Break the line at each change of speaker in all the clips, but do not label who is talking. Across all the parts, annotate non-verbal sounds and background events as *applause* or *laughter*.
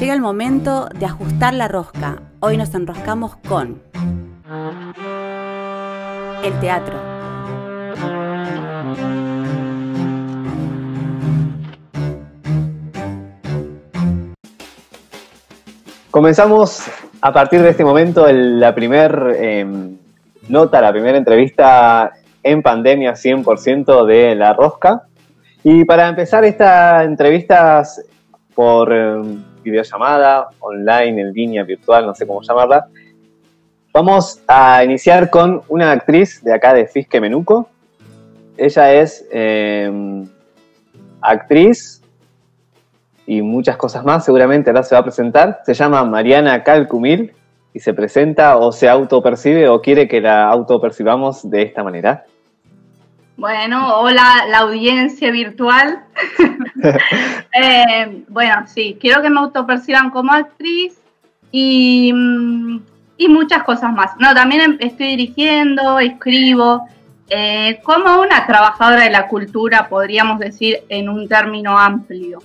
Llega el momento de ajustar la rosca. Hoy nos enroscamos con el teatro.
Comenzamos a partir de este momento la primera em, nota, la primera entrevista en pandemia 100% de La Rosca. Y para empezar esta entrevista por em, videollamada, online, en línea, virtual, no sé cómo llamarla, vamos a iniciar con una actriz de acá de Fisque Menuco. Ella es em, actriz, y muchas cosas más, seguramente ahora se va a presentar. Se llama Mariana Calcumil y se presenta o se autopercibe o quiere que la autopercibamos de esta manera.
Bueno, hola la audiencia virtual. *laughs* Eh, bueno, sí, quiero que me autoperciban como actriz y, y, muchas cosas más. No, también estoy dirigiendo, escribo, eh, como una trabajadora de la cultura, podríamos decir en un término amplio.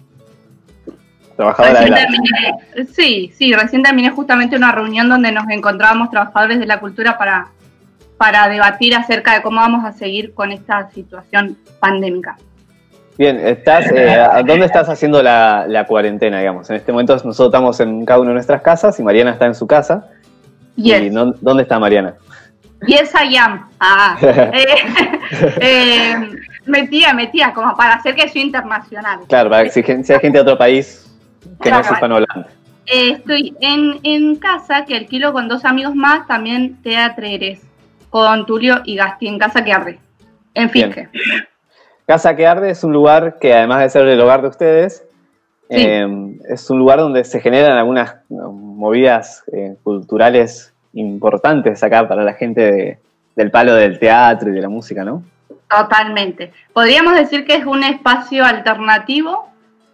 Trabajadora
de Sí, sí, recién terminé justamente una reunión donde nos encontrábamos trabajadores de la cultura para, para debatir acerca de cómo vamos a seguir con esta situación pandémica.
Bien, estás, eh, *laughs* ¿dónde estás haciendo la, cuarentena, digamos? En este momento nosotros estamos en cada una de nuestras casas y Mariana está en su casa. ¿Y dónde está Mariana?
Yes, I am. Ah, *laughs* eh, *laughs* eh, metía, metía, como para hacer que soy internacional.
Claro, para que si, hay gente de otro país que no sepan
Holanda. Eh, estoy en, en, casa que alquilo con dos amigos más, también teatreres, con Tulio y Gasti, en Casa que Arde, en Finque.
Casa que Arde es un lugar que además de ser el hogar de ustedes, eh, es un lugar donde se generan algunas movidas eh, culturales importantes acá para la gente del palo del teatro y de la música, ¿no?
Totalmente. Podríamos decir que es un espacio alternativo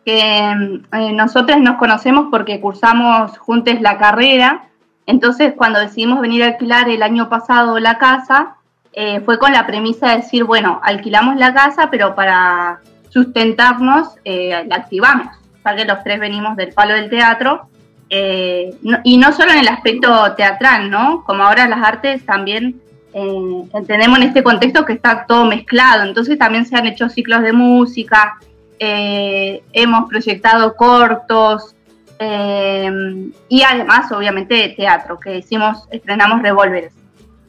que eh, nosotros nos conocemos porque cursamos juntos la carrera, entonces cuando decidimos venir a alquilar el año pasado la casa, eh, fue con la premisa de decir, bueno, alquilamos la casa, pero para sustentarnos eh, la activamos, ya que los tres venimos del palo del teatro, y no solo en el aspecto teatral, ¿no? Como ahora las artes también entendemos en este contexto que está todo mezclado, entonces también se han hecho ciclos de música, eh, hemos proyectado cortos eh, y además, obviamente, teatro, que hicimos, estrenamos Revolvers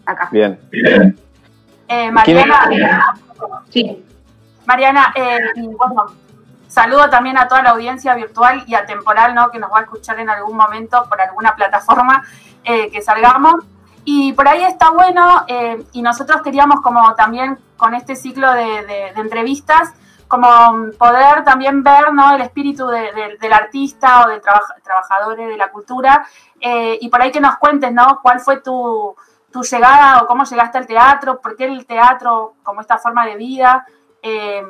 acá.
Bien.
Eh, Mariana, sí. Mariana, bueno, saludo también a toda la audiencia virtual y atemporal, ¿no? Que nos va a escuchar en algún momento por alguna plataforma que salgamos. Y por ahí está bueno, y nosotros queríamos como también con este ciclo de entrevistas, como poder también ver ¿no? el espíritu del artista o del trabajador de la cultura eh, y por ahí que nos cuentes ¿no? cuál fue tu, llegada o cómo llegaste al teatro, por qué el teatro como esta forma de vida. Eh,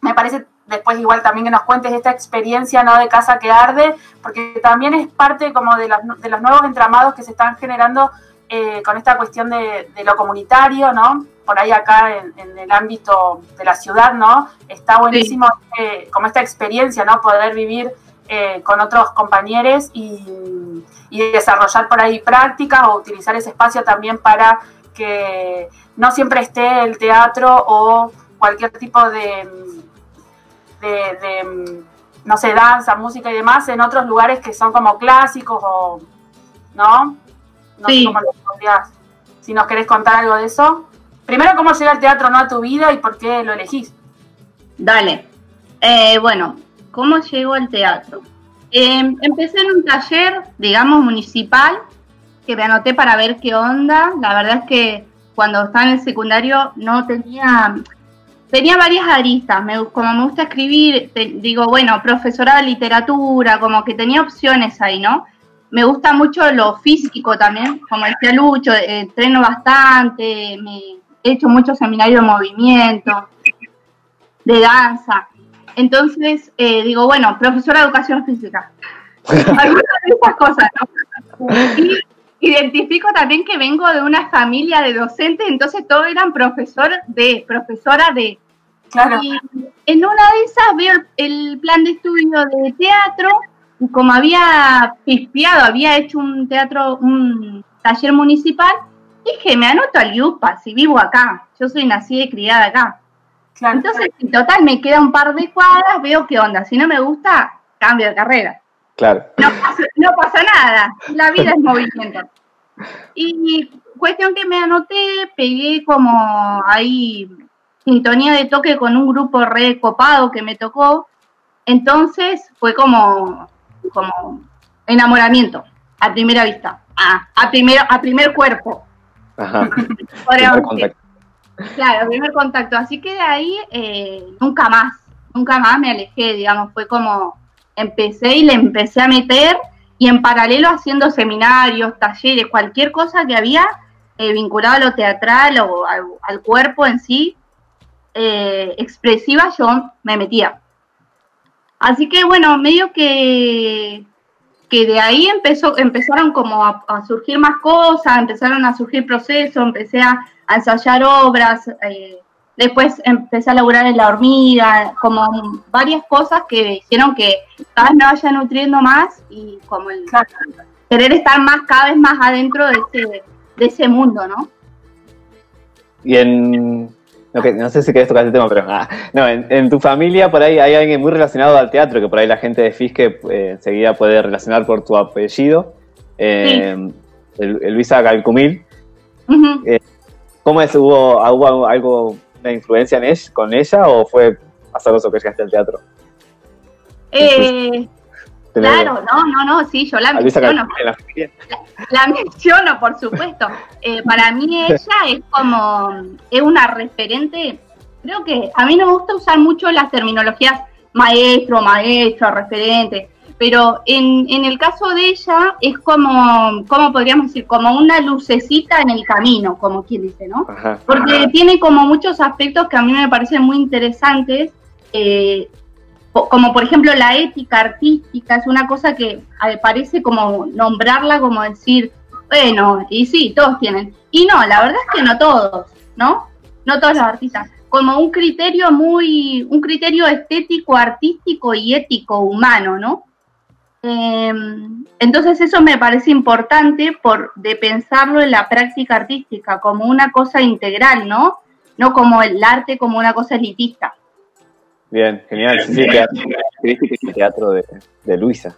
me parece después igual también que nos cuentes esta experiencia ¿no? de Casa que Arde, porque también es parte como de los, de los nuevos entramados que se están generando eh, con esta cuestión de, lo comunitario, ¿no? Por ahí acá en, el ámbito de la ciudad, ¿no? Está buenísimo eh, como esta experiencia, ¿no? Poder vivir eh, con otros compañeros y, desarrollar por ahí prácticas o utilizar ese espacio también para que no siempre esté el teatro o cualquier tipo de, de, no sé, danza, música y demás en otros lugares que son como clásicos o, ¿no? No sé cómo lo Si nos querés contar algo de eso. Primero, ¿cómo llega el teatro no a tu vida y por qué lo elegís?
Dale. Eh, bueno, ¿cómo llegó el teatro? Em, empecé en un taller, digamos, municipal, que me anoté para ver qué onda. La verdad es que cuando estaba en el secundario no tenía, tenía varias aristas. Me, como me gusta escribir, digo, bueno, profesora de literatura, como que tenía opciones ahí, ¿no? Me gusta mucho lo físico también, como decía Lucho, eh, entreno bastante, me, he hecho muchos seminarios de movimiento, de danza. Entonces, eh, digo, bueno, profesora de educación física. *laughs* Algunas de esas cosas, ¿no? Y identifico también que vengo de una familia de docentes, entonces todos eran profesor de, profesora de. Claro. Y en una de esas veo el plan de estudio de teatro como había pispeado, había hecho un teatro, un taller municipal, dije, me anoto al IUPA, si vivo acá, yo soy nacida y criada acá. Entonces, en total, me queda un par de cuadras, veo qué onda, si no me gusta, cambio de carrera.
Claro.
No pasa, no pasa nada, la vida es movimiento. Y cuestión que me anoté, pegué como ahí sintonía de toque con un grupo re copado que me tocó, entonces fue como, como enamoramiento a primera vista, a, a, primero, a primer cuerpo.
Ajá. *laughs*
Claro, primer contacto. Así que de ahí eh, nunca más, nunca más me alejé, digamos, fue como empecé y le empecé a meter y en paralelo haciendo seminarios, talleres, cualquier cosa que había eh, vinculado a lo teatral o al, cuerpo en sí, eh, expresiva, yo me metía. Así que bueno, medio que, que de ahí empezó, empezaron como a, surgir más cosas, empezaron a surgir procesos, empecé a, ensayar obras, eh, después empecé a laburar en la hormiga, como varias cosas que hicieron que cada vez me vaya nutriendo más y como el querer estar más, cada vez más adentro de ese, de ese mundo, ¿no?
Y en no, sé si querés tocar este tema, pero ah, no, en, tu familia por ahí hay alguien muy relacionado al teatro, que por ahí la gente de Fisque eh, enseguida puede relacionar por tu apellido, eh, el, Luisa Calcumil. Eh, ¿Cómo es? ¿Hubo, ¿Hubo algo, una influencia en ella, con ella o fue azaroso que llegaste al teatro?
Eh, Claro, no, no, no, sí, yo la menciono. La, menciono, por supuesto. Eh, para mí ella es como, es una referente, creo que a mí no me gusta usar mucho las terminologías maestro, maestro, referente, pero en, en el caso de ella es como, ¿cómo podríamos decir? Como una lucecita en el camino, como quien dice, ¿no? Porque tiene como muchos aspectos que a mí me parecen muy interesantes. Eh, como por ejemplo la ética artística, es una cosa que parece como nombrarla como decir, bueno, y sí, todos tienen. Y no, la verdad es que no todos, ¿no? No todos los artistas. Como un criterio muy, un criterio estético, artístico y ético humano, ¿no? Em, entonces eso me parece importante por de pensarlo en la práctica artística como una cosa integral, ¿no? No como el arte como una cosa elitista.
Bien, genial. Sí, teatro, teatro de, Luisa.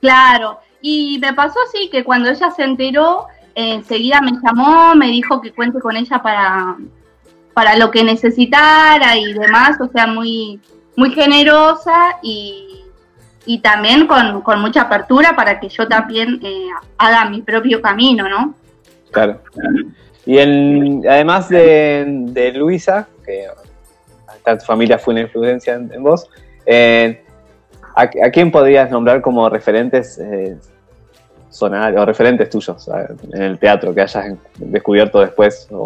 Claro, y me pasó así que cuando ella se enteró, enseguida me llamó, me dijo que cuente con ella para, para lo que necesitara y demás, o sea, muy, muy generosa y, y también con, mucha apertura para que yo también eh, haga mi propio camino, ¿no?
Claro. Y en, además de, de Luisa, que tu familia fue una influencia en, vos. Eh, ¿a, quién podrías nombrar como referentes eh, o referentes tuyos en el teatro que hayas descubierto después? *laughs*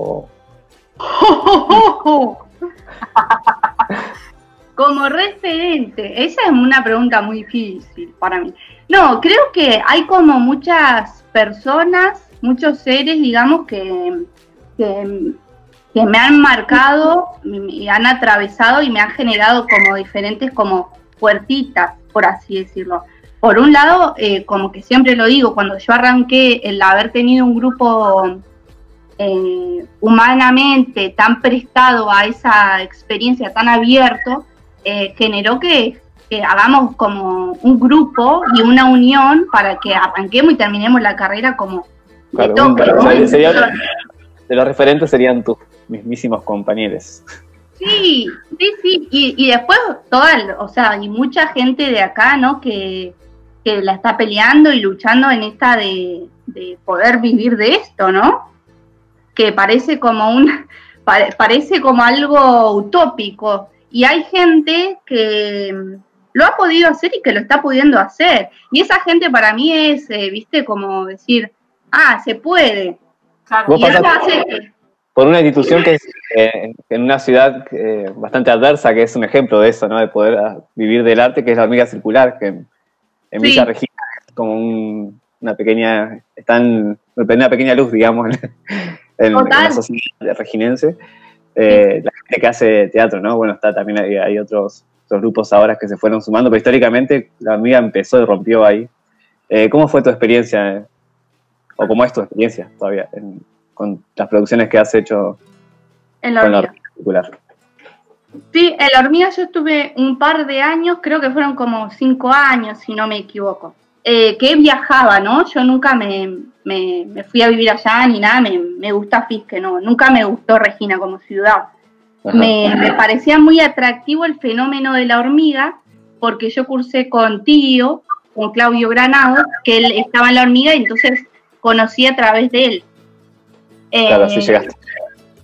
como referente, esa es una pregunta muy difícil para mí. No, creo que hay como muchas personas, muchos seres, digamos, que que me han marcado, me han atravesado y me han generado como diferentes como puertitas, por así decirlo. Por un lado, eh, como que siempre lo digo, cuando yo arranqué el haber tenido un grupo eh, humanamente tan prestado a esa experiencia, tan abierto, eh, generó que, hagamos como un grupo y una unión para que arranquemos y terminemos la carrera como
de, de los referentes serían tus mismísimos compañeros.
Sí, sí, sí, y, después toda, o sea, y mucha gente de acá, ¿no? Que, la está peleando y luchando en esta de, poder vivir de esto, ¿no? Que parece como un, *laughs* parece como algo utópico. Y hay gente que lo ha podido hacer y que lo está pudiendo hacer. Y esa gente para mí es, eh, viste, como decir, ah, se puede.
Y eso hace por una institución que es eh, en una ciudad eh, bastante adversa, que es un ejemplo de eso, ¿no? De poder ah, vivir del arte, que es la hormiga circular, que en, Villa Regina es como una pequeña, están una pequeña luz, digamos, *laughs* en, la sociedad reginense. Eh, la gente que hace teatro, ¿no? Bueno, está también hay, otros otros grupos ahora que se fueron sumando, pero históricamente la hormiga empezó y rompió ahí. Eh, ¿Cómo fue tu experiencia, o cómo es tu experiencia todavía con las producciones que has hecho
en la hormiga? particular? Sí, en la hormiga yo estuve un par de años, creo que fueron como cinco años, si no me equivoco, eh, que viajaba, ¿no? Yo nunca me, fui a vivir allá ni nada, me, gusta Fisque, ¿no? Nunca me gustó Regina como ciudad. Me, me, parecía muy atractivo el fenómeno de la hormiga, porque yo cursé con Tío, con Claudio Granado, que él estaba en la hormiga y entonces conocí a través de él.
Claro, así eh, llegaste.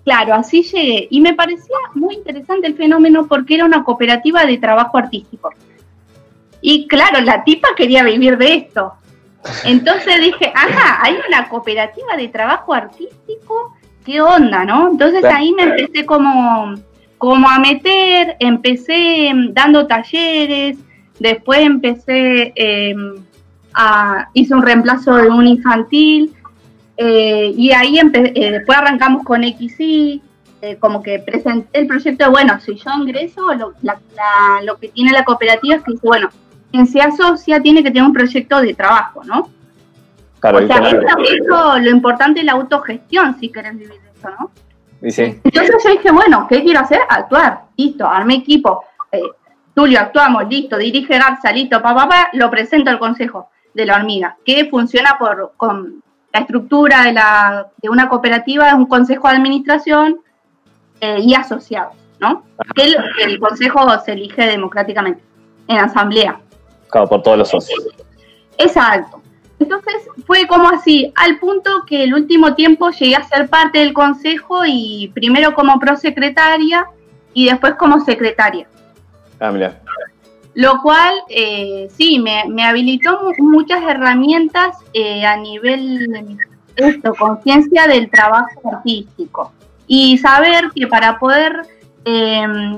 Claro, así llegué. Y me parecía muy interesante el fenómeno porque era una cooperativa de trabajo artístico. Y claro, la tipa quería vivir de esto. Entonces dije, ajá, hay una cooperativa de trabajo artístico, ¿qué onda, no? Entonces ahí me empecé como, como a meter, empecé dando talleres, después empecé em, a, hice un reemplazo de un infantil, eh, y ahí eh, después arrancamos con XY, eh, como que presenté el proyecto, bueno, si yo ingreso, lo, lo que tiene la cooperativa es que bueno, quien se asocia tiene que tener un proyecto de trabajo, ¿no? Claro, o sea, eso, lo importante es la autogestión, si querés vivir eso, ¿no?
Sí.
Entonces yo dije, bueno, ¿qué quiero hacer? Actuar, listo, armé equipo, Tulio, actuamos, listo, dirige Garza, listo, papá, pa, lo presento al consejo de la hormiga, que funciona por, con la estructura de, la, de una cooperativa es un consejo de administración eh, y asociados, ¿no? El, consejo se elige democráticamente en asamblea.
Claro, por todos los socios.
Exacto. Entonces fue como así, al punto que el último tiempo llegué a ser parte del consejo y primero como prosecretaria y después como secretaria.
Ah, mira.
Lo cual, eh, sí, me, habilitó muchas herramientas eh, a nivel, esto, conciencia del trabajo artístico. Y saber que para poder em,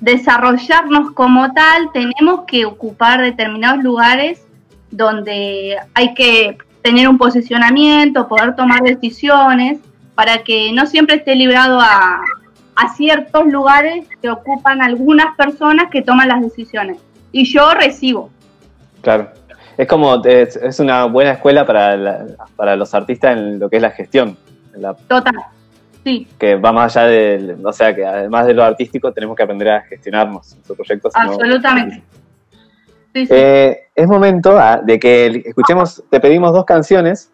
desarrollarnos como tal, tenemos que ocupar determinados lugares donde hay que tener un posicionamiento, poder tomar decisiones, para que no siempre esté librado a, a ciertos lugares que ocupan algunas personas que toman las decisiones. Y yo recibo.
Claro. Es como, es, una buena escuela para, para los artistas en lo que es la gestión.
Total, sí.
Que va más allá de, o sea, que además de lo artístico tenemos que aprender a gestionarnos nuestros proyectos.
Absolutamente.
Eh, es momento ah, de que escuchemos, te pedimos dos canciones,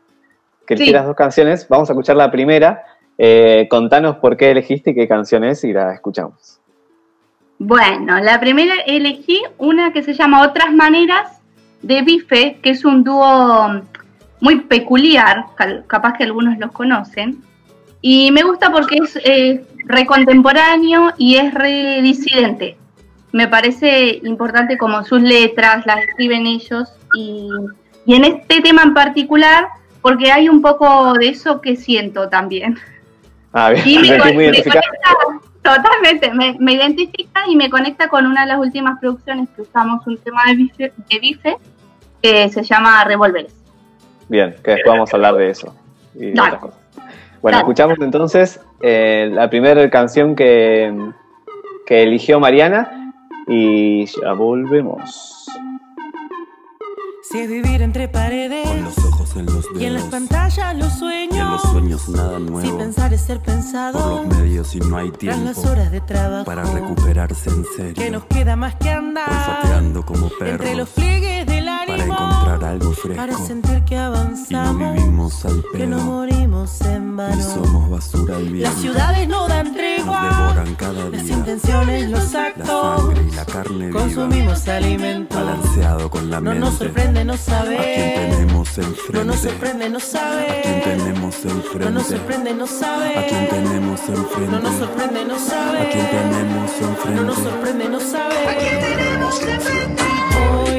que eligieras dos canciones, vamos a escuchar la primera eh, contanos por qué elegiste qué canción es y la escuchamos.
Bueno, la primera elegí una que se llama Otras Maneras de Bife, que es un dúo muy peculiar, capaz que algunos los conocen. Y me gusta porque es eh, recontemporáneo y es redisidente. Me parece importante como sus letras, las escriben ellos. Y, y en este tema en particular, porque hay un poco de eso que siento también. *laughs*
Ah, *laughs*
me, conecta, totalmente, me, identifica y me conecta con una de las últimas producciones que usamos un tema de bife, de bife que se llama Revolveres.
Bien, que después vamos a hablar de eso Bueno, escuchamos entonces eh, la primera canción que, que eligió Mariana y ya volvemos.
Si es vivir entre paredes,
con los ojos en los dedos,
y en las pantallas los sueños,
en los sueños. nada nuevo,
si pensar es ser pensado,
por los medios y no hay tiempo,
las horas de trabajo,
para recuperarse en serio,
que nos queda más que andar,
olfateando como perros,
entre los pliegues del ánimo,
para encontrar algo fresco,
para sentir que avanzamos,
y no vivimos al pedo,
que no morimos en vano,
y basura viento,
las ciudades no dan tregua,
nos devoran cada día,
las intenciones, los actos,
la sangre y la carne
consumimos
viva,
alimento,
balanceado con la
no
mente,
nos sorprende no saber
a quién tenemos enfrente.
No nos sorprende no saber.
A quién tenemos enfrente.
No nos sorprende no saber.
A quién tenemos enfrente.
No nos sorprende no saber.
A quién tenemos enfrente.
No nos sorprende no saber.
A quién tenemos enfrente.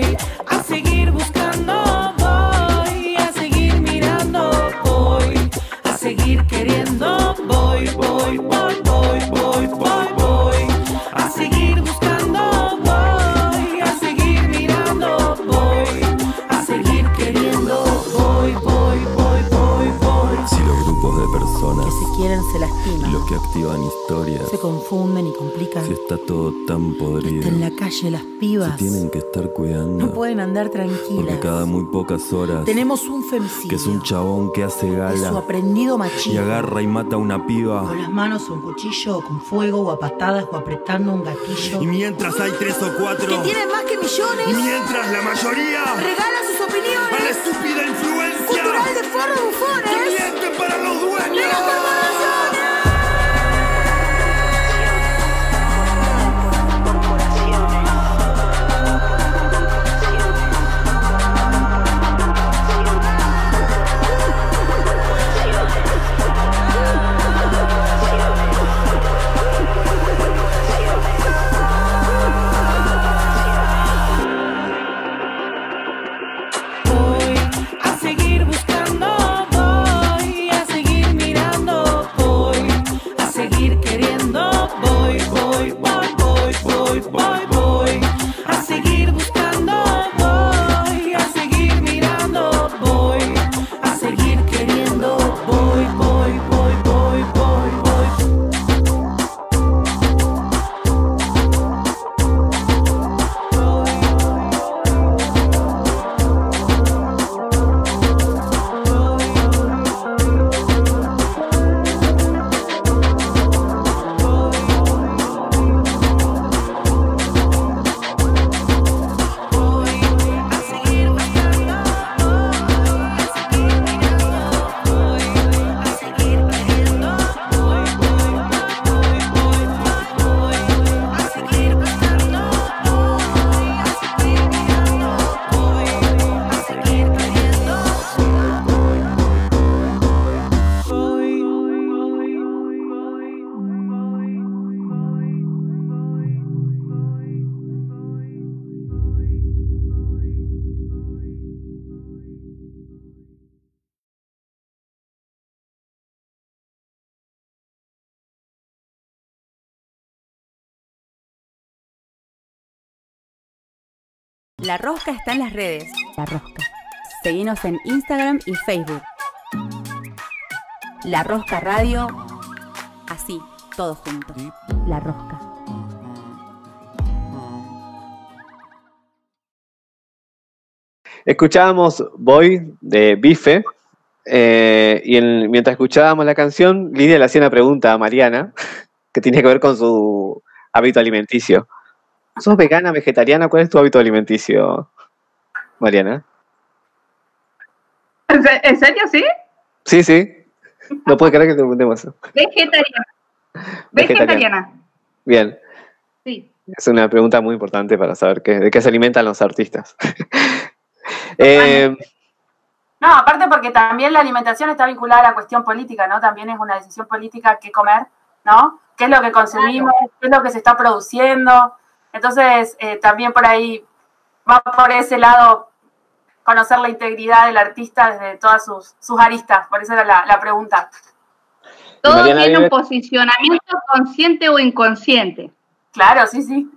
Se
se lastiman.
Los que activan historias.
Se confunden y complican.
Si está todo tan podrido.
Hasta en la calle las
Se
pibas
tienen que estar cuidando.
no pueden andar
Porque
tranquilas.
cada muy pocas horas.
Tenemos un femicidio.
Que es un chabón que hace
de su
gala.
aprendido
Y
machismo.
agarra y mata a una piba.
Con las manos o un cuchillo, o con fuego, o a patadas, o apretando un gatillo.
Y mientras hay tres o cuatro.
Que tienen más que millones.
Y mientras la mayoría.
Regalan sus opiniones.
A la estúpida influencia.
Cultural de forros
Que
bufones.
mienten para los dueños.
corporaciones.
La Rosca está en las redes. La Rosca. Seguinos en Instagram y Facebook. La Rosca Radio. Así, todos juntos. La Rosca.
Escuchábamos Boy de Bife. eh, y en- mientras escuchábamos la canción, Lidia le hacía una pregunta a Mariana que tiene que ver con su hábito alimenticio. ¿Sos vegana, vegetariana? ¿Cuál es tu hábito alimenticio, Mariana?
¿En se- en serio, sí?
Sí, sí. No puedo creer que te preguntemos eso.
Vegetariana. *laughs*
Vegetariana.
Vegetariana.
Bien.
Sí.
Es una pregunta muy importante para saber qué, de qué se alimentan los artistas. *laughs* Eh,
No, aparte porque también la alimentación está vinculada a la cuestión política, ¿no? También es una decisión política qué comer, ¿no? ¿Qué es lo que consumimos? ¿Qué es lo que se está produciendo? Entonces, eh, también por ahí va por ese lado conocer la integridad del artista desde todas sus, sus aristas. Por eso era la, la pregunta.
Todo
Mariana
tiene un posicionamiento consciente o inconsciente.
Claro, sí, sí.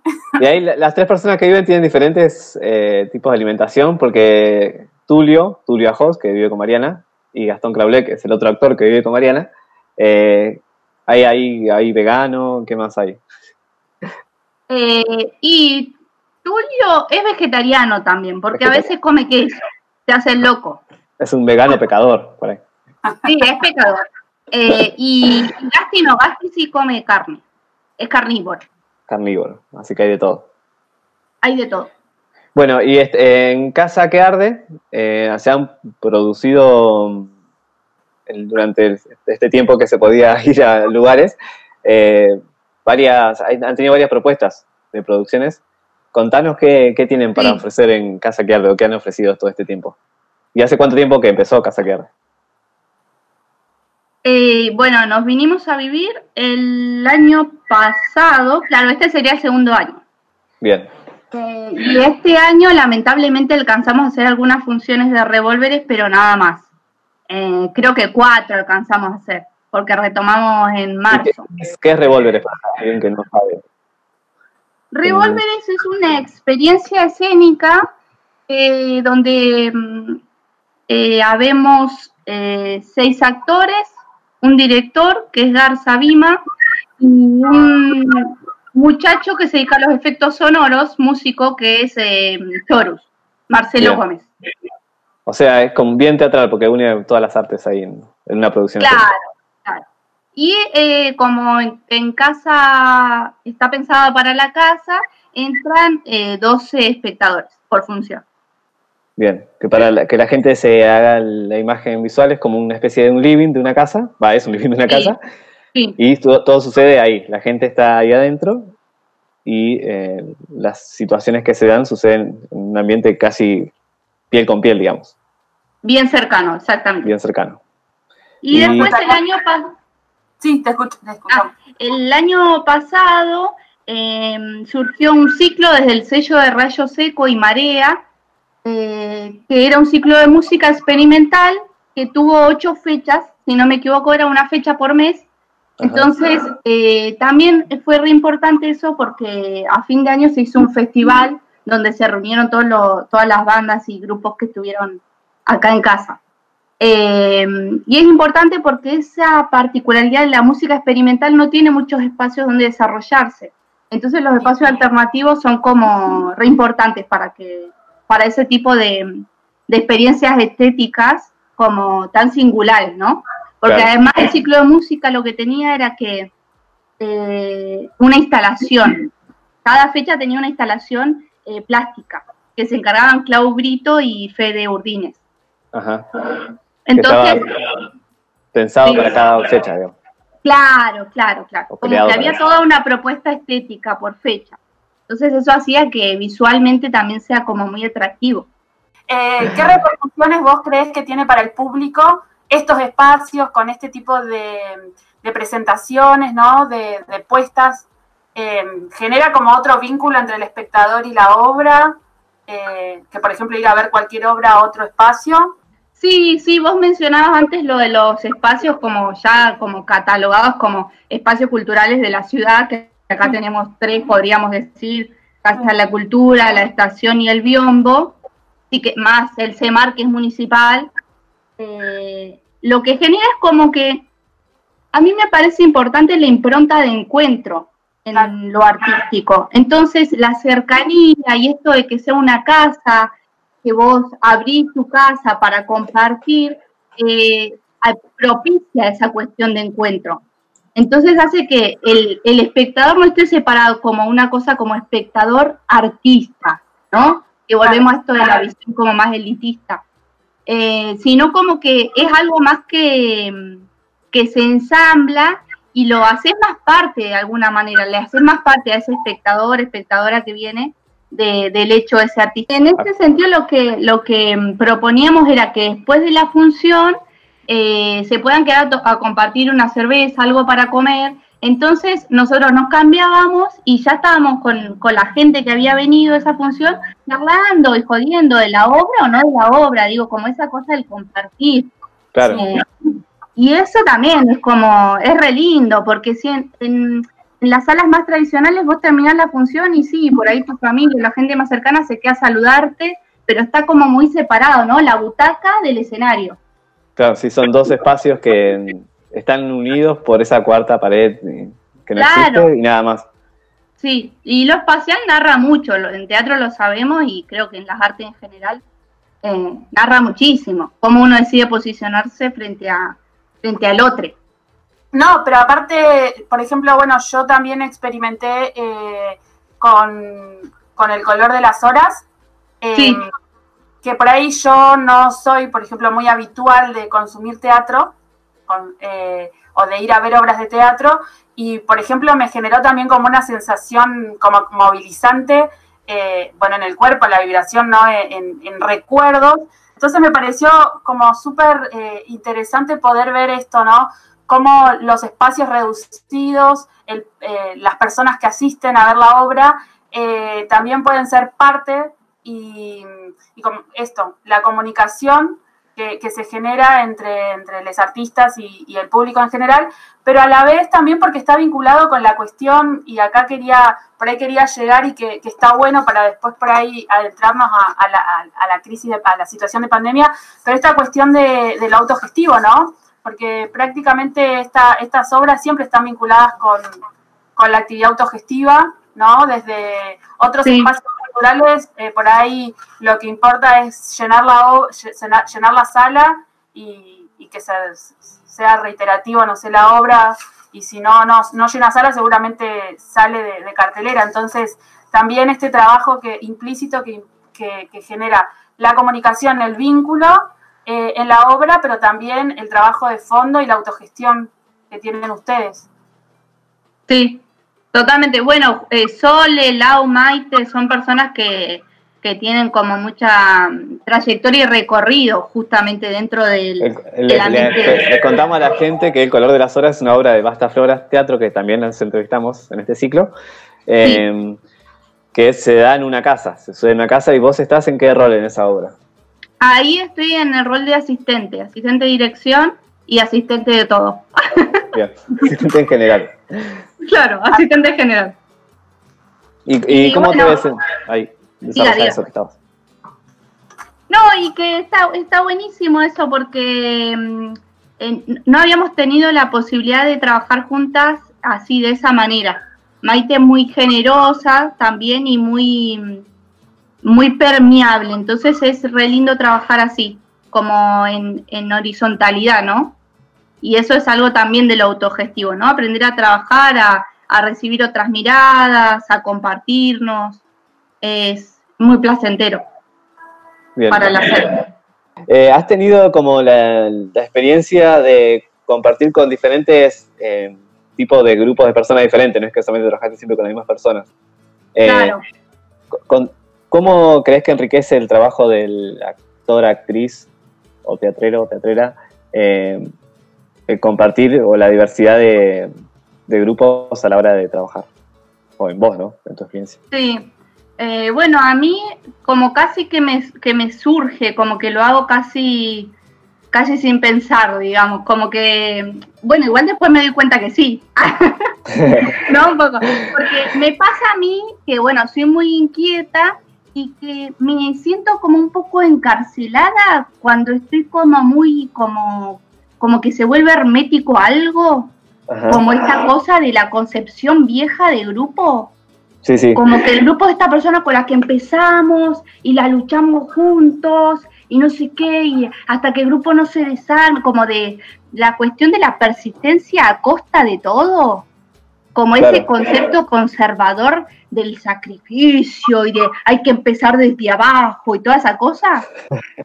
y ahí la- las tres personas que viven tienen diferentes eh, tipos de alimentación, porque Tulio, Tulio Ajos, que vive con Mariana, y Gastón Claulet, que es el otro actor que vive con Mariana, eh, hay, hay, hay vegano, ¿qué más hay?
Eh, y Tulio es vegetariano también, porque a veces come queso. Se hace el loco.
Es un vegano pecador, por ahí,
Sí, es pecador. Eh, y Gasti no, Gasti sí come carne. Es carnívoro.
carnívoro, así que hay de todo.
Hay de todo.
Bueno, y este, en Casa que Arde eh, se han producido mm, el- durante el- este tiempo que se podía *laughs* ir a lugares, eh, varias, han tenido varias propuestas de producciones. Contanos qué, qué tienen para
Sí.
ofrecer en Casa que Arde o qué han ofrecido todo este tiempo. ¿Y hace cuánto tiempo que empezó Casa que Arde?
Eh, bueno, nos vinimos a vivir el año pasado. Claro, este sería el segundo año.
Bien,
Eh, y este año lamentablemente alcanzamos a hacer algunas funciones de revólveres, pero nada más. Eh, creo que cuatro alcanzamos a hacer, porque retomamos en
¿Y ¿Qué,
marzo.
qué es Revólveres para alguien que no sabe?
Revólveres es una experiencia escénica eh, donde mm, eh, habemos eh, seis actores, un director que es Garza Vima y un muchacho que se dedica a los efectos sonoros, músico que es eh, Chorus, Marcelo
Bien.
Gómez.
O sea, es como bien teatral porque une todas las artes ahí en, en una producción.
Claro, claro. Y eh, como en, en casa está pensada para la casa, entran eh, 12 espectadores por función.
Bien, que para la, que la gente se haga la imagen visual es como una especie de un living de una casa, va, es un living de una
Sí.
casa,
Sí,
y todo, todo sucede ahí, la gente está ahí adentro y eh, las situaciones que se dan suceden en un ambiente casi piel con piel, digamos,
bien cercano, exactamente.
bien cercano.
Y,
Y-
después el año pasado.
Sí, te escucho, te escuchamos.
Ah, el año pasado eh, surgió un ciclo desde el sello de Rayo Seco y Marea, eh, que era un ciclo de música experimental que tuvo ocho fechas, si no me equivoco era una fecha por mes.
Ajá.
Entonces, eh, también fue re importante eso porque a fin de año se hizo un festival donde se reunieron todos los- todas las bandas y grupos que estuvieron acá en casa. Eh, y es importante porque esa particularidad de la música experimental no tiene muchos espacios donde desarrollarse. Entonces los espacios alternativos son como re importantes para que para ese tipo de, de experiencias estéticas como tan singulares, ¿no? Porque
Claro.
además el ciclo de música lo que tenía era que eh, una instalación, cada fecha tenía una instalación eh, plástica que se encargaban Clau Brito y Fede Urdines.
Ajá.
Entonces,
pensado
Sí.
para cada fecha, digamos.
claro, claro, claro.
O
Como que había
eso.
toda una propuesta estética por fecha. Entonces eso hacía que visualmente también sea como muy atractivo.
Eh, ¿Qué repercusiones vos crees que tiene para el público estos espacios con este tipo de, de presentaciones, ¿no? de, de puestas? Eh, ¿Genera como otro vínculo entre el espectador y la obra? Eh, que por ejemplo ir a ver cualquier obra a otro espacio.
Sí, sí, vos mencionabas antes lo de los espacios como ya como catalogados como espacios culturales de la ciudad, que acá tenemos tres, podríamos decir, Casa de la Cultura, la Estación y el Biombo, y que más el CEMAR que es municipal. Eh, lo que genera es como que a mí me parece importante la impronta de encuentro en lo artístico. Entonces, la cercanía y esto de que sea una casa, que vos abrís tu casa para compartir, eh, propicia esa cuestión de encuentro. Entonces hace que el, el espectador no esté separado como una cosa como espectador artista, ¿no? Que volvemos a esto de la visión como más elitista. Eh, sino como que es algo más que, que se ensambla y lo haces más parte de alguna manera, le haces más parte a ese espectador, espectadora que viene de- del hecho de ese artista. En este sentido lo que, lo que mm, proponíamos era que después de la función eh, se puedan quedar a, compartir una cerveza, algo para comer. Entonces nosotros nos cambiábamos y ya estábamos con, con la gente que había venido a esa función charlando y jodiendo de la obra o no de la obra, digo, como esa cosa del compartir.
Claro.
Eh, y eso también es como, es re lindo, porque si en, en- en las salas más tradicionales vos terminás la función y sí, por ahí tu familia, la gente más cercana se queda a saludarte, pero está como muy separado, ¿no? La butaca del escenario.
Claro, sí, son dos espacios que están unidos por esa cuarta pared eh, que no
Claro.
existe y nada más.
Sí, y lo espacial narra mucho, en teatro lo sabemos y creo que en las artes en general eh, narra muchísimo, cómo uno decide posicionarse frente, a, frente al otro.
No, pero aparte, por ejemplo, bueno, yo también experimenté eh, con, con el color de las horas. eh,
Sí.
Que por ahí yo no soy, por ejemplo, muy habitual de consumir teatro con, eh, o de ir a ver obras de teatro. Y, por ejemplo, me generó también como una sensación como movilizante, eh, bueno, en el cuerpo, la vibración, ¿no? En, en recuerdos. Entonces me pareció como súper eh, interesante poder ver esto, ¿no? Cómo los espacios reducidos, eh, las personas que asisten a ver la obra, eh, también pueden ser parte y, y esto, la comunicación que, se genera entre, los artistas y, el público en general, pero a la vez también porque está vinculado con la cuestión, y acá quería, por ahí quería llegar y que, está bueno para después por ahí adentrarnos a, la, a crisis, de, a la situación de pandemia, pero esta cuestión de, de lo autogestivo, ¿no? Porque prácticamente esta, estas obras siempre están vinculadas con, con la actividad autogestiva, ¿no? Desde otros
Sí.
espacios culturales, eh, por ahí lo que importa es llenar la, llenar, la sala y, y que se- sea reiterativa, no sé, la obra, y si no, no, no llena sala, seguramente sale de, de cartelera. Entonces, también este trabajo que implícito que, que- que genera la comunicación, el vínculo eh, en la obra, pero también el trabajo de fondo y la autogestión que tienen ustedes.
Sí, totalmente. Bueno, eh, Sole, Lau, Maite son personas que, que tienen como mucha mm, trayectoria y recorrido justamente dentro del,
El-
del
le,
ambiente.
le- le contamos a la gente que El color de las horas es una obra de Basta Floras Teatro, que también nos entrevistamos en este ciclo, eh, que se da en una casa, se sucede en una casa y vos estás en qué rol en esa obra.
Ahí estoy en el rol de asistente, asistente de dirección y asistente de todo. *laughs*
Bien, asistente en general.
Claro, asistente general.
¿Y, y
Y
cómo
bueno,
te ves en, ahí?
diga.
eso que.
No, y que está, está buenísimo eso porque mm, en- no habíamos tenido la posibilidad de trabajar juntas así, de esa manera. Maite es muy generosa también y muy, mm, muy permeable, entonces es re lindo trabajar así, como en, en horizontalidad, ¿no? Y eso es algo también de lo autogestivo, ¿no? Aprender a trabajar, a, a recibir otras miradas, a compartirnos, es muy placentero
Bien.
para la serie.
Eh, ¿Has tenido como la, la experiencia de compartir con diferentes eh, tipos de grupos de personas diferentes? No es que solamente trabajaste siempre con las mismas personas. Eh,
Claro.
con- ¿Cómo crees que enriquece el trabajo del actor, actriz o teatrero o teatrera eh, el compartir o la diversidad de, de grupos a la hora de trabajar? O en vos, ¿no? En tu experiencia.
Sí. Eh, bueno, a mí como casi que me, que me surge, como que lo hago casi, casi sin pensar, digamos, como que, bueno, igual después me doy cuenta que sí, *laughs* *laughs* ¿no? Un poco, porque me pasa a mí que, bueno, soy muy inquieta y que me siento como un poco encarcelada cuando estoy como muy, como, como que se vuelve hermético algo,
Ajá.
como esta cosa de la concepción vieja de grupo
Sí, sí.
como que el grupo de esta persona con la que empezamos y la luchamos juntos y no sé qué, y hasta que el grupo no se desarme, como de la cuestión de la persistencia a costa de todo, como ese concepto conservador del sacrificio y de hay que empezar desde abajo y toda esa cosa. *laughs*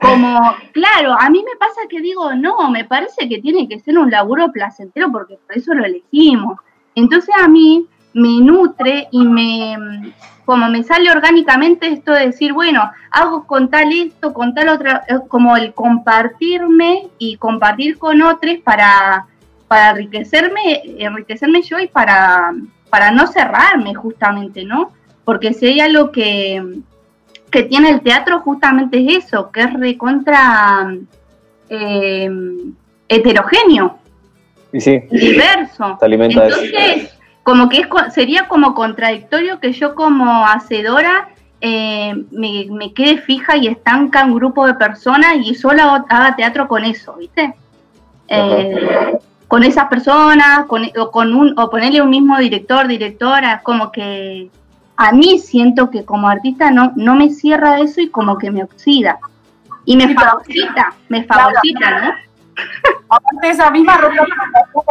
Como, claro, a mí me pasa que digo, no, me parece que tiene que ser un laburo placentero porque por eso lo elegimos. Entonces a mí me nutre y me, como me sale orgánicamente esto de decir, bueno, hago con tal esto, con tal otra, eh, como el compartirme y compartir con otros para, para enriquecerme, enriquecerme yo y para, para no cerrarme justamente, ¿no? Porque si hay algo que, que tiene el teatro justamente es eso, que es recontra eh, heterogéneo,
Y sí,
diverso.
te alimenta de eso.
Entonces, como que es, sería como contradictorio que yo como hacedora eh, me, me quede fija y estanca un grupo de personas y solo haga teatro con eso, ¿viste? Eh, con esas personas, con, o, con un, o ponerle un mismo director, directora, como que a mí siento que como artista no, no me cierra eso y como que me oxida. Y me
Sí,
me fagocita, ¿no?
Aparte esa misma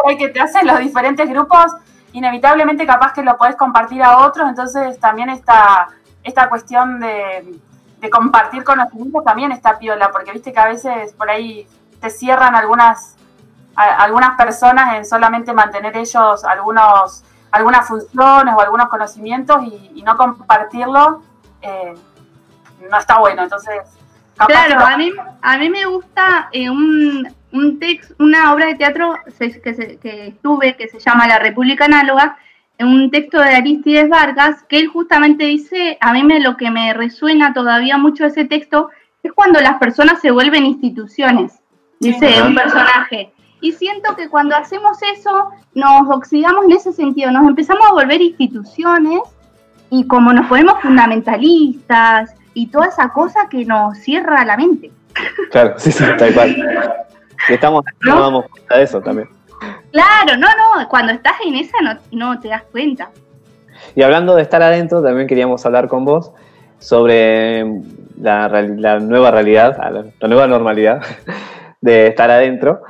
ahí que te hacen los diferentes grupos, inevitablemente capaz que lo podés compartir a otros, entonces también esta, esta cuestión de, de compartir conocimientos también está piola, porque viste que a veces por ahí te cierran algunas, a- algunas personas en solamente mantener ellos algunos algunas funciones o algunos conocimientos y, y no compartirlo eh, no está bueno, entonces
Claro, a mí, a mí me gusta eh, un, un text, una obra de teatro que, se- que estuve que se llama La República Análoga, en un texto de Aristides Vargas, que él justamente dice, a mí me, lo que me resuena todavía mucho ese texto es cuando las personas se vuelven instituciones, dice un personaje. Y siento que cuando hacemos eso, nos oxidamos en ese sentido, nos empezamos a volver instituciones y como nos ponemos fundamentalistas y toda esa cosa que nos cierra la mente.
Claro, sí, sí, tal cual. Estamos, *laughs*
¿No?
nos damos cuenta de eso también.
Claro, no, no, cuando estás en esa no, no te das cuenta.
Y hablando de estar adentro, también queríamos hablar con vos sobre la, la nueva realidad, la nueva normalidad *laughs* de estar adentro,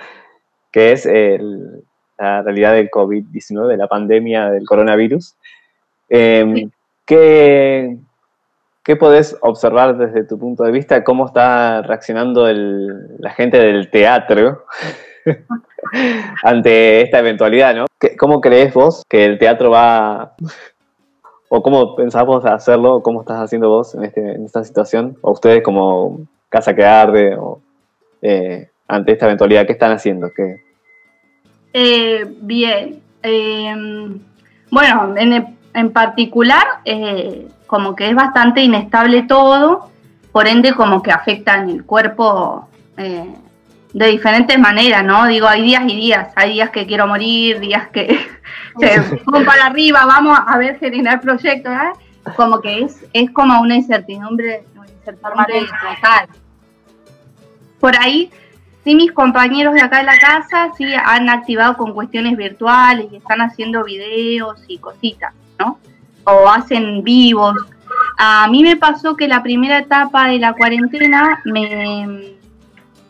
que es el- la realidad del COVID-19, de la pandemia del coronavirus. Eh. ¿qué, qué podés observar desde tu punto de vista? ¿Cómo está reaccionando el- la gente del teatro *laughs* ante esta eventualidad? ¿no? ¿Qué- ¿Cómo crees vos que el teatro va ¿O cómo pensás vos hacerlo? ¿Cómo estás haciendo vos en, este, en esta situación? ¿O ustedes como Casa que Arde? O, eh, ante esta eventualidad, ¿qué están haciendo? ¿Qué?
Eh, bien. eh, bueno, en, en particular, eh, como que es bastante inestable todo, por ende como que afecta en el cuerpo eh, de diferentes maneras, ¿no? Digo, hay días y días, hay días que quiero morir, días que *laughs* se para arriba, vamos a ver generar proyectos, ¿eh? Como que es, es como una incertidumbre, una incertidumbre total. Por ahí sí mis compañeros de acá de la casa sí han activado con cuestiones virtuales y están haciendo videos y cositas, ¿no? O hacen vivos. A mí me pasó que la primera etapa de la cuarentena me,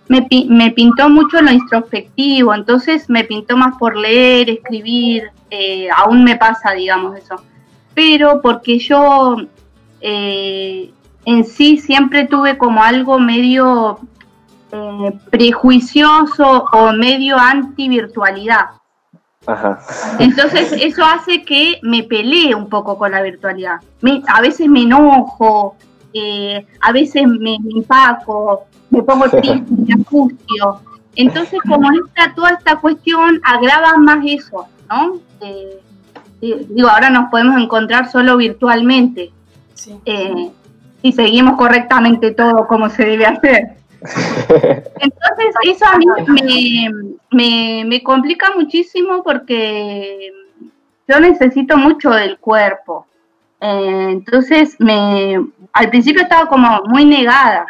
me, pi- me pintó mucho lo introspectivo, entonces me pintó más por leer, escribir, eh, aún me pasa, digamos, eso. Pero porque yo eh, en sí siempre tuve como algo medio eh, prejuicioso o medio anti-virtualidad.
Ajá.
Entonces *laughs* eso hace que me pelee un poco con la virtualidad. Me- a veces me enojo, eh, a veces me, me empaco, me pongo *laughs* triste, me angustio. Entonces como esta, toda esta cuestión agrava más eso, ¿no? Eh, digo, ahora nos podemos encontrar solo virtualmente
Sí.
eh, si seguimos correctamente todo como se debe hacer. Entonces, eso a mí me, me, me complica muchísimo porque yo necesito mucho del cuerpo. Eh, entonces, me, al principio estaba como muy negada.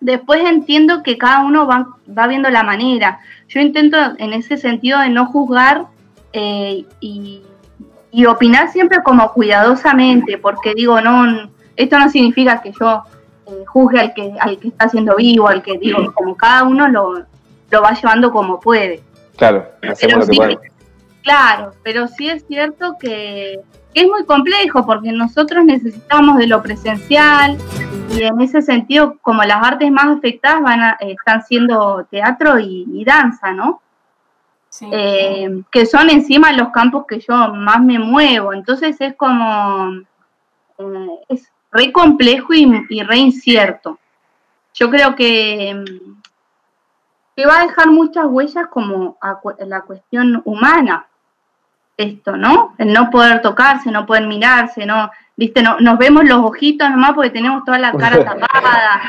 Después entiendo que cada uno va, va viendo la manera. Yo intento en ese sentido de no juzgar eh, y, y opinar siempre como cuidadosamente, porque digo, no, esto no significa que yo eh, juzgue al que, al que está haciendo vivo, al que digo, como cada uno lo, lo va llevando como puede.
Claro, hacemos
Pero
lo que
sí, claro, pero sí es cierto que, que es muy complejo porque nosotros necesitamos de lo presencial y en ese sentido, como las artes más afectadas van a- están siendo teatro y, y danza, ¿no?
Sí.
Eh, que son encima los campos que yo más me muevo. Entonces es como, eh, es re complejo y, y re incierto. Yo creo que, mm, que va a dejar muchas huellas como a cu- la cuestión humana, esto, ¿no? El no poder tocarse, no poder mirarse, no, viste, no, nos vemos los ojitos nomás porque tenemos toda la cara *laughs* tapada.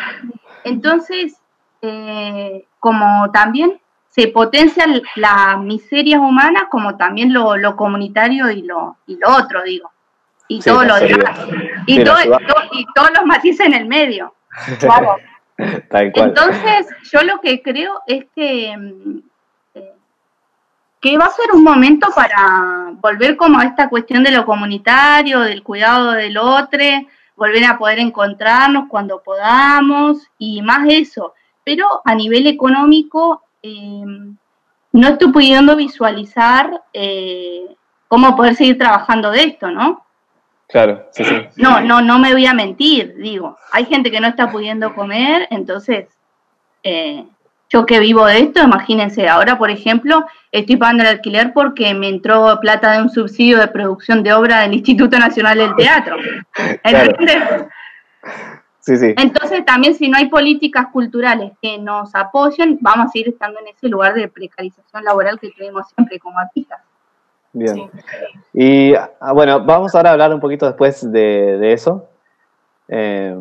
Entonces, eh, como también se potencia l- la miseria humana como también lo, lo comunitario y lo, y lo otro, digo. Y
Sí,
todo lo demás. Y,
Sí,
todo- todos los matices en el medio. *laughs*
Claro.
Tal cual.
Entonces, yo lo que creo es que, mm, eh, que va a ser un momento para volver como a esta cuestión de lo comunitario, del cuidado del otro, volver a poder encontrarnos cuando podamos y más eso. Pero a nivel económico, eh, no estoy pudiendo visualizar eh, cómo poder seguir trabajando de esto, ¿no?
Claro, sí, sí.
No, no, no me voy a mentir, digo. Hay gente que no está pudiendo comer, entonces, eh, yo que vivo de esto, imagínense, ahora, por ejemplo, estoy pagando el alquiler porque me entró plata de un subsidio de producción de obra del Instituto Nacional del Teatro. *laughs*
Sí, sí.
Entonces, también si no hay políticas culturales que nos apoyen, vamos a seguir estando en ese lugar de precarización laboral que tuvimos siempre como artistas.
Bien.
Sí.
Y ah, bueno, vamos ahora a hablar un poquito después de, de eso. Eh,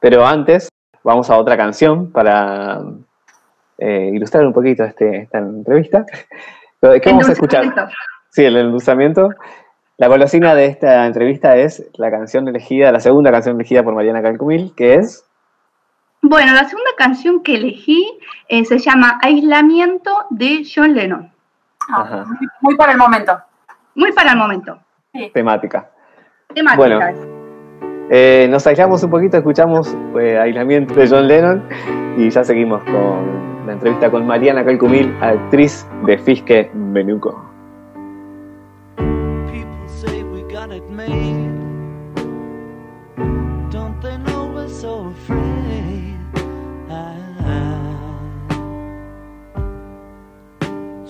pero antes, vamos a otra canción para eh, ilustrar un poquito este, esta entrevista. *laughs* ¿Qué vamos a escuchar? Sí, el endulzamiento. La golosina de esta entrevista es la canción elegida, la segunda canción elegida por Mariana Calcumil, que es
Bueno, la segunda canción que elegí eh, se llama Aislamiento de John Lennon.
Ah,
Ajá.
muy, muy para el momento.
Muy para el momento.
Temática.
Temática.
Bueno. Eh, nos aislamos un poquito, escuchamos eh, Aislamiento de John Lennon y ya seguimos con la entrevista con Mariana Calcumil, actriz de Fisque Menuco.
People say we got it made.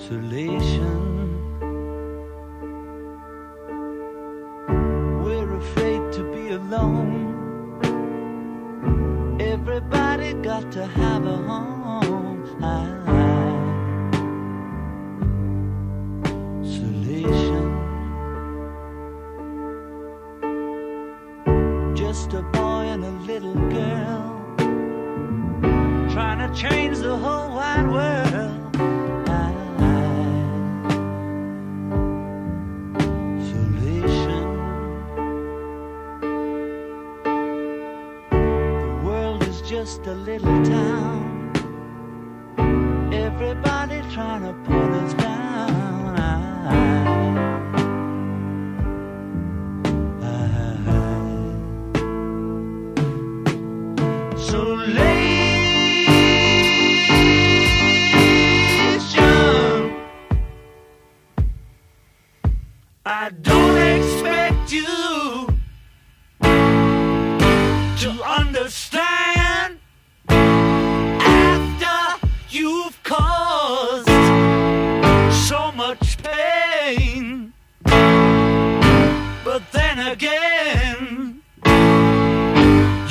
Isolation. We're afraid to be alone. Everybody got to have a home.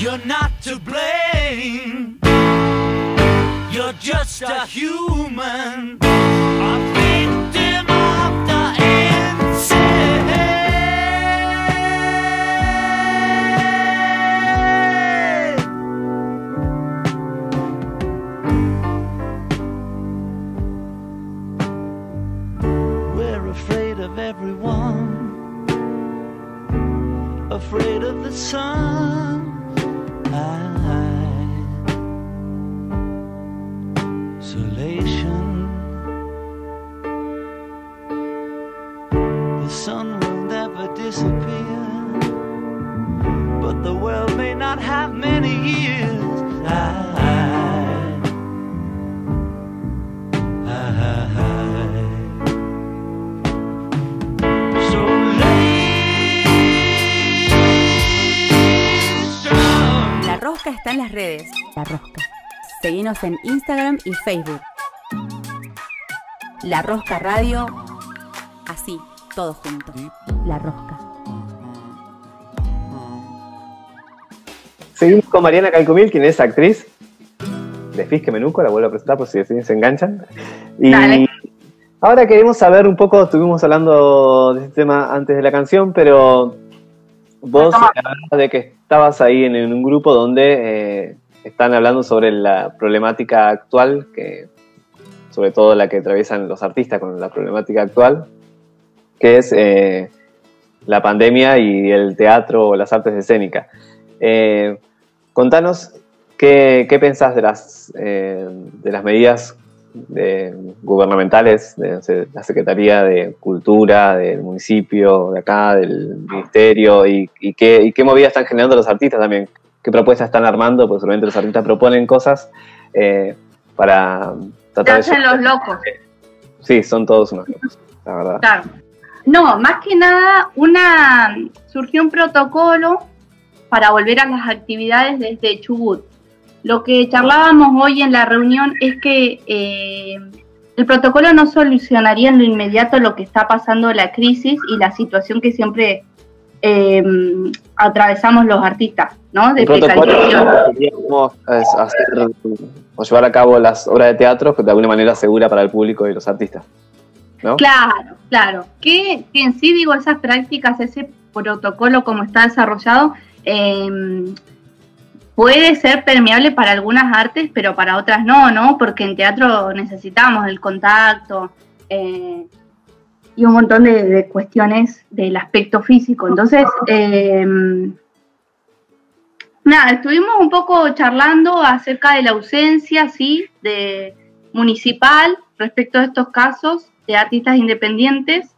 You're not to blame. You're just a human, a victim of the insane. We're afraid of everyone, afraid of the sun. Many years. Isolation.
La Rosca está en las redes. La Rosca. Seguinos en Instagram y Facebook. La Rosca Radio. Así, todo junto. La Rosca.
Seguimos con Mariana Calcumil, quien es actriz de Fisque Menuco, la vuelvo a presentar por si se enganchan. Y
Dale.
ahora queremos saber un poco, estuvimos hablando de este tema antes de la canción, pero vos hablabas de que estabas ahí en, en un grupo donde eh, están hablando sobre la problemática actual, que sobre todo la que atraviesan los artistas con la problemática actual, que es eh, la pandemia y el teatro o las artes escénicas. Eh, contanos qué, qué pensás de las, eh, de las medidas de- gubernamentales de la Secretaría de Cultura, del municipio, de acá, del ministerio, y, y qué, y qué movidas están generando los artistas también, qué propuestas están armando, porque seguramente los artistas proponen cosas eh, para tratar
hacen los locos.
Sí, son todos unos locos, la verdad.
Claro. No, más que nada, una surgió un protocolo para volver a las actividades desde Chubut. Lo que charlábamos hoy en la reunión es que eh, el protocolo no solucionaría en lo inmediato lo que está pasando la crisis y la situación que siempre eh, atravesamos los artistas, ¿no? De precarización.
hacer o llevar a cabo las obras de teatro de alguna manera segura para el público y los artistas. ¿No?
Claro, claro. Que, que en sí, digo, esas prácticas, ese protocolo como está desarrollado, eh, puede ser permeable para algunas artes, pero para otras no, ¿no? Porque en teatro necesitamos el contacto eh, y un montón de, cuestiones del aspecto físico. Entonces, eh, Nada, estuvimos un poco charlando acerca de la ausencia, sí, de municipal respecto a estos casos de artistas independientes,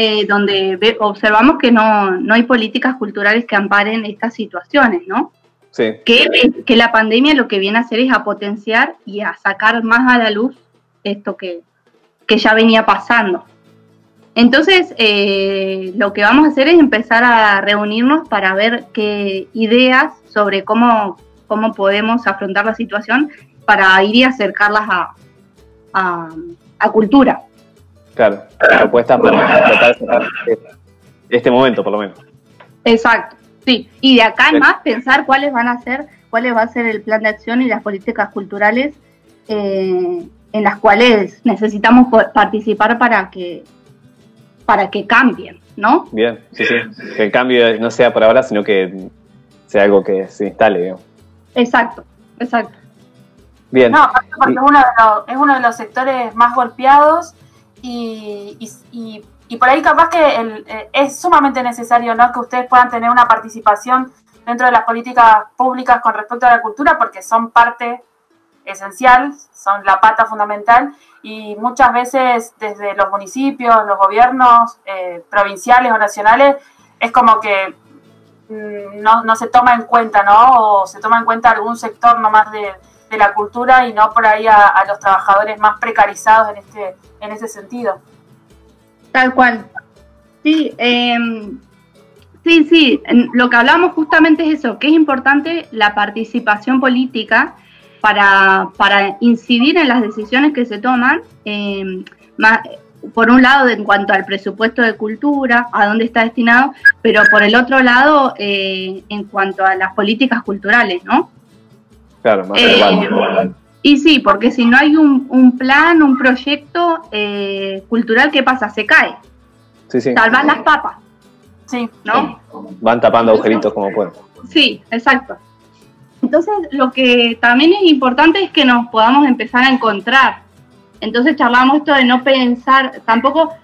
eh, donde ve- observamos que no, no hay políticas culturales que amparen estas situaciones, ¿no?
Sí,
Que, que la pandemia lo que viene a hacer es a potenciar y a sacar más a la luz esto que, que ya venía pasando. Entonces, eh, lo que vamos a hacer es empezar a reunirnos para ver qué ideas sobre cómo, cómo podemos afrontar la situación para ir y acercarlas a, a, a cultura.
Claro. Propuestas para tratar este- este momento, por lo menos.
Exacto, sí. Y de acá en más pensar cuáles van a ser, cuáles va a ser el plan de acción y las políticas culturales eh, en las cuales necesitamos participar para que para que cambien, ¿no?
Bien, sí, sí. Que el cambio no sea por ahora, sino que sea algo que se instale, digamos.
Exacto, exacto.
Bien.
No, porque uno de los, es uno de los sectores más golpeados y, y- y- por ahí capaz que el- eh, es sumamente necesario ¿no? que ustedes puedan tener una participación dentro de las políticas públicas con respecto a la cultura porque son parte esencial, son la pata fundamental y muchas veces desde los municipios, los gobiernos eh, provinciales o nacionales es como que mm, no, no se toma en cuenta, ¿no? O se toma en cuenta algún sector nomás de, de la cultura y no por ahí a, los trabajadores más precarizados en este, en ese sentido.
Tal cual. Sí, em, sí, sí. Lo que hablamos justamente es eso, que es importante la participación política para, para incidir en las decisiones que se toman. em, por un lado, en cuanto al presupuesto de cultura, a dónde está destinado, pero por el otro lado, eh, en cuanto a las políticas culturales, ¿no?
Claro, más
Eh,
global.
Y sí, porque si no hay un, un plan, un proyecto eh, cultural, ¿qué pasa? Se cae.
Sí, sí.
Salvar las papas,
Sí,
¿no?
Van tapando agujeritos como pueden.
Sí, exacto. Entonces, lo que también es importante es que nos podamos empezar a encontrar. Entonces, charlamos esto de no pensar, tampoco,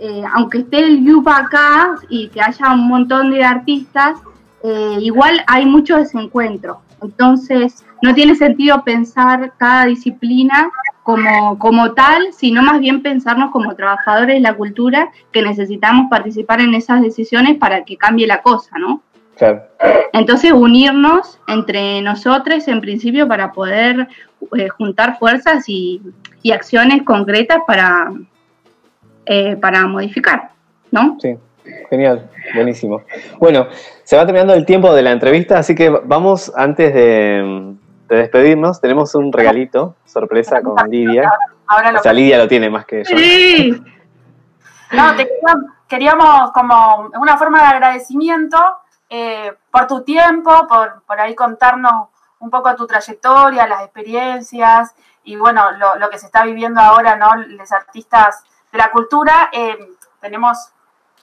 eh, aunque esté el Yupa acá y que haya un montón de artistas, eh, igual hay mucho desencuentro. Entonces, no tiene sentido pensar cada disciplina como, como tal, sino más bien pensarnos como trabajadores de la cultura que necesitamos participar en esas decisiones para que cambie la cosa, ¿no?
Claro.
Entonces, unirnos entre nosotros en principio para poder eh, juntar fuerzas y, y acciones concretas para, eh, para modificar, ¿no?
Sí, genial, buenísimo. Bueno, se va terminando el tiempo de la entrevista, así que vamos, antes de, de despedirnos, tenemos un regalito, sorpresa con Lidia.
ahora lo
O sea, Lidia lo tiene más que yo.
Sí,
No, te quería- queríamos como una forma de agradecimiento eh, por tu tiempo, por, por ahí contarnos un poco tu trayectoria, las experiencias y bueno, lo, lo que se está viviendo ahora, ¿no? Los artistas de la cultura. Eh, tenemos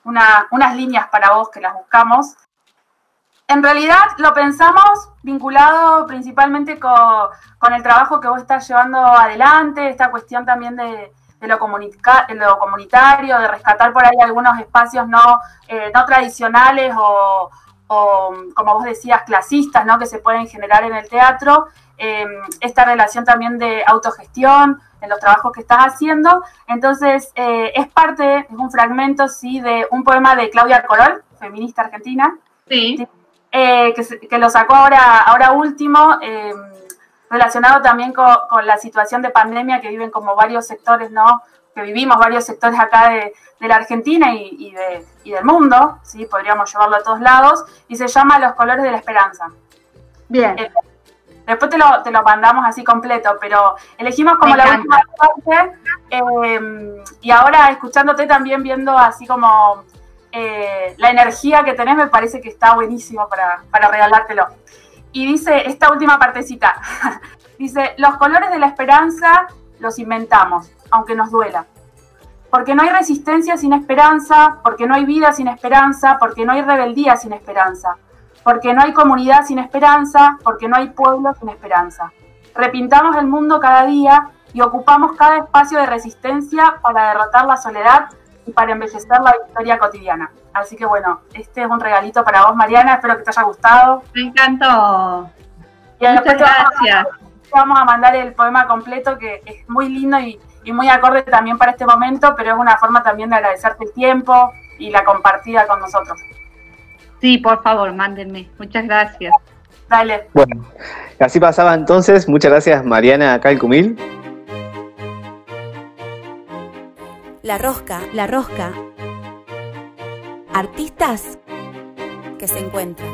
una- unas líneas para vos que las buscamos. En realidad lo pensamos vinculado principalmente con, con el trabajo que vos estás llevando adelante, esta cuestión también de, de lo, comunica- de lo comunitario, de rescatar por ahí algunos espacios no, eh, no tradicionales o, o, como vos decías, clasistas, ¿no? que se pueden generar en el teatro. Eh, esta relación también de autogestión en los trabajos que estás haciendo. Entonces, eh, es parte, es un fragmento, sí, de un poema de Claudia Corol, feminista argentina,
sí,
eh, que, lo sacó ahora, ahora último, eh, relacionado también con, con la situación de pandemia que viven como varios sectores, ¿no? Que vivimos varios sectores acá de, de la Argentina y, y de- y del mundo, ¿sí? Podríamos llevarlo a todos lados, y se llama Los colores de la esperanza.
bien.
Eh, Después te lo, te lo mandamos así completo, pero elegimos como
Me
la
encanta.
última parte. y ahora escuchándote también viendo así como eh, la energía que tenés, me parece que está buenísimo para, para regalártelo. Y dice esta última partecita, *laughs* dice, los colores de la esperanza los inventamos, aunque nos duela. Porque no hay resistencia sin esperanza, porque no hay vida sin esperanza, porque no hay rebeldía sin esperanza porque no hay comunidad sin esperanza, porque no hay pueblo sin esperanza. Repintamos el mundo cada día y ocupamos cada espacio de resistencia para derrotar la soledad y para embellecer la historia cotidiana. Así que bueno, este es un regalito para vos, Mariana. Espero que te haya gustado.
Me encantó.
Y Muchas gracias. Vamos a mandar el poema completo que es muy lindo y, y muy acorde también para este momento, pero es una forma también de agradecerte el tiempo y la compartida con nosotros.
Sí, por favor, mándenme. Muchas gracias.
Dale.
Bueno, así pasaba entonces. Muchas gracias, Mariana Calcumil.
La rosca, la rosca. Artistas que se encuentran.